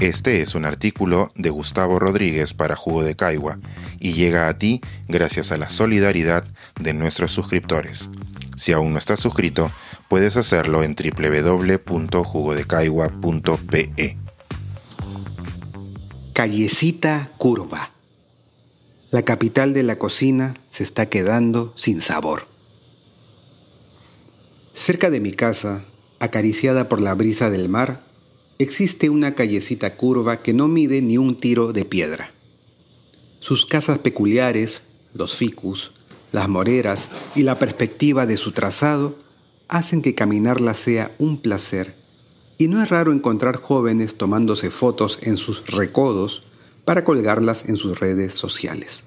Este es un artículo de Gustavo Rodríguez para Jugo de Caigua y llega a ti gracias a la solidaridad de nuestros suscriptores. Si aún no estás suscrito, puedes hacerlo en www.jugodecaigua.pe. Callecita Curva. La capital de la cocina se está quedando sin sabor. Cerca de mi casa, acariciada por la brisa del mar, existe una callecita curva que no mide ni un tiro de piedra. Sus casas peculiares, los ficus, las moreras y la perspectiva de su trazado hacen que caminarla sea un placer, y no es raro encontrar jóvenes tomándose fotos en sus recodos para colgarlas en sus redes sociales.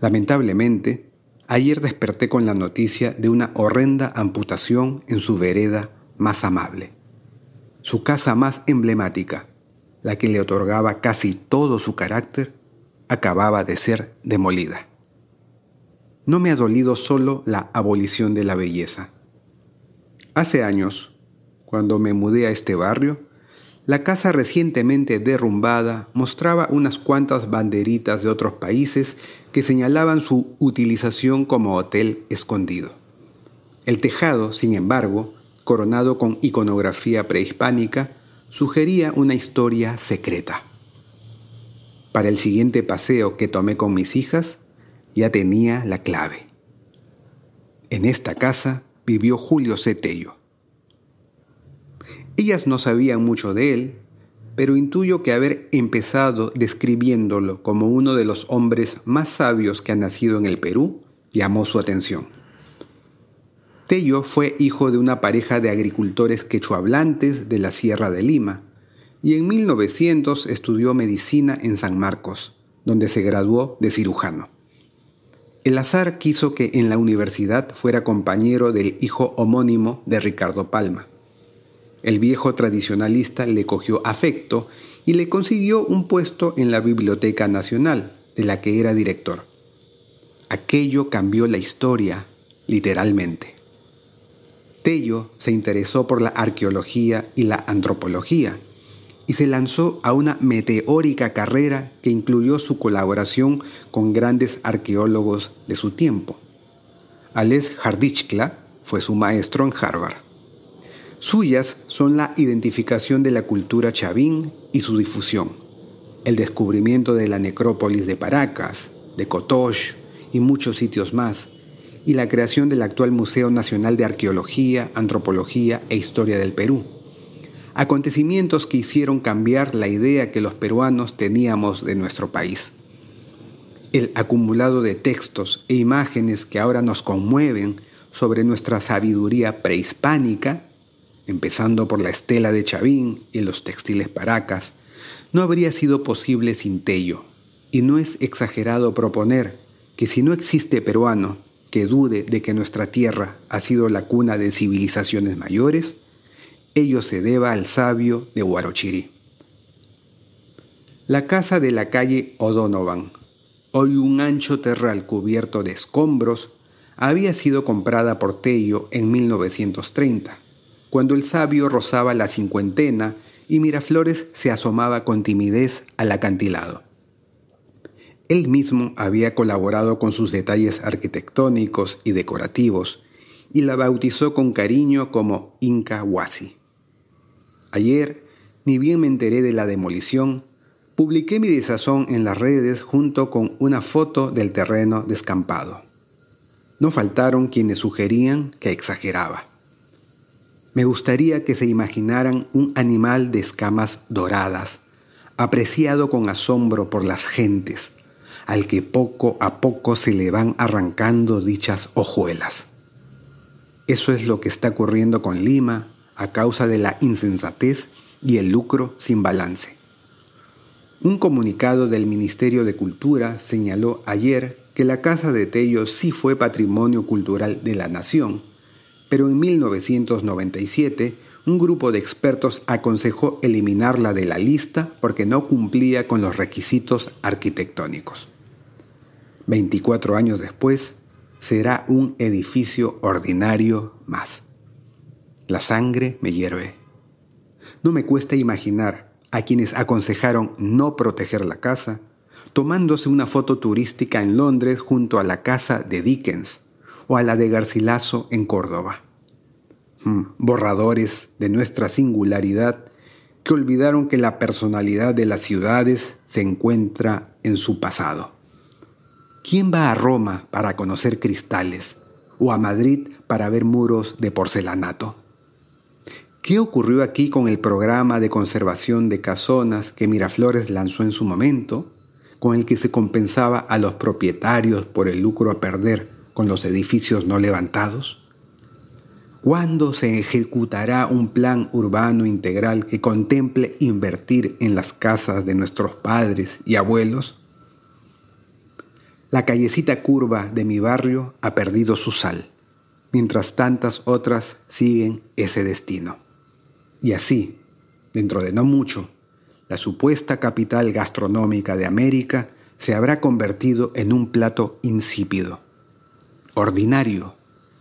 Lamentablemente, ayer desperté con la noticia de una horrenda amputación en su vereda más amable. Su casa más emblemática, la que le otorgaba casi todo su carácter, acababa de ser demolida. No me ha dolido solo la abolición de la belleza. Hace años, cuando me mudé a este barrio, la casa recientemente derrumbada mostraba unas cuantas banderitas de otros países que señalaban su utilización como hotel escondido. El tejado, sin embargo, coronado con iconografía prehispánica, sugería una historia secreta. Para el siguiente paseo que tomé con mis hijas, ya tenía la clave. En esta casa vivió Julio Cetello. Ellas no sabían mucho de él, pero intuyo que haber empezado describiéndolo como uno de los hombres más sabios que ha nacido en el Perú llamó su atención. Tello fue hijo de una pareja de agricultores quechuablantes de la Sierra de Lima y en 1900 estudió medicina en San Marcos, donde se graduó de cirujano. El azar quiso que en la universidad fuera compañero del hijo homónimo de Ricardo Palma. El viejo tradicionalista le cogió afecto y le consiguió un puesto en la Biblioteca Nacional, de la que era director. Aquello cambió la historia, literalmente. Tello se interesó por la arqueología y la antropología y se lanzó a una meteórica carrera que incluyó su colaboración con grandes arqueólogos de su tiempo. Ales Harditschkla fue su maestro en Harvard. Suyas son la identificación de la cultura chavín y su difusión, el descubrimiento de la necrópolis de Paracas, de Cotoche y muchos sitios más, y la creación del actual Museo Nacional de Arqueología, Antropología e Historia del Perú. Acontecimientos que hicieron cambiar la idea que los peruanos teníamos de nuestro país. El acumulado de textos e imágenes que ahora nos conmueven sobre nuestra sabiduría prehispánica empezando por la estela de Chavín y los textiles Paracas, no habría sido posible sin Tello, y no es exagerado proponer que si no existe peruano que dude de que nuestra tierra ha sido la cuna de civilizaciones mayores, ello se deba al sabio de Huarochirí. La casa de la calle O'Donovan, hoy un ancho terral cubierto de escombros, había sido comprada por Tello en 1930 cuando el sabio rozaba la cincuentena y Miraflores se asomaba con timidez al acantilado. Él mismo había colaborado con sus detalles arquitectónicos y decorativos y la bautizó con cariño como Inca Huasi. Ayer, ni bien me enteré de la demolición, publiqué mi desazón en las redes junto con una foto del terreno descampado. No faltaron quienes sugerían que exageraba. Me gustaría que se imaginaran un animal de escamas doradas, apreciado con asombro por las gentes, al que poco a poco se le van arrancando dichas hojuelas. Eso es lo que está ocurriendo con Lima a causa de la insensatez y el lucro sin balance. Un comunicado del Ministerio de Cultura señaló ayer que la Casa de Tello sí fue patrimonio cultural de la nación pero en 1997 un grupo de expertos aconsejó eliminarla de la lista porque no cumplía con los requisitos arquitectónicos. 24 años después, será un edificio ordinario más. La sangre me hierve. No me cuesta imaginar a quienes aconsejaron no proteger la casa, tomándose una foto turística en Londres junto a la casa de Dickens o a la de Garcilaso en Córdoba. Hmm, borradores de nuestra singularidad que olvidaron que la personalidad de las ciudades se encuentra en su pasado. ¿Quién va a Roma para conocer cristales o a Madrid para ver muros de porcelanato? ¿Qué ocurrió aquí con el programa de conservación de casonas que Miraflores lanzó en su momento, con el que se compensaba a los propietarios por el lucro a perder con los edificios no levantados? ¿Cuándo se ejecutará un plan urbano integral que contemple invertir en las casas de nuestros padres y abuelos? La callecita curva de mi barrio ha perdido su sal, mientras tantas otras siguen ese destino. Y así, dentro de no mucho, la supuesta capital gastronómica de América se habrá convertido en un plato insípido, ordinario,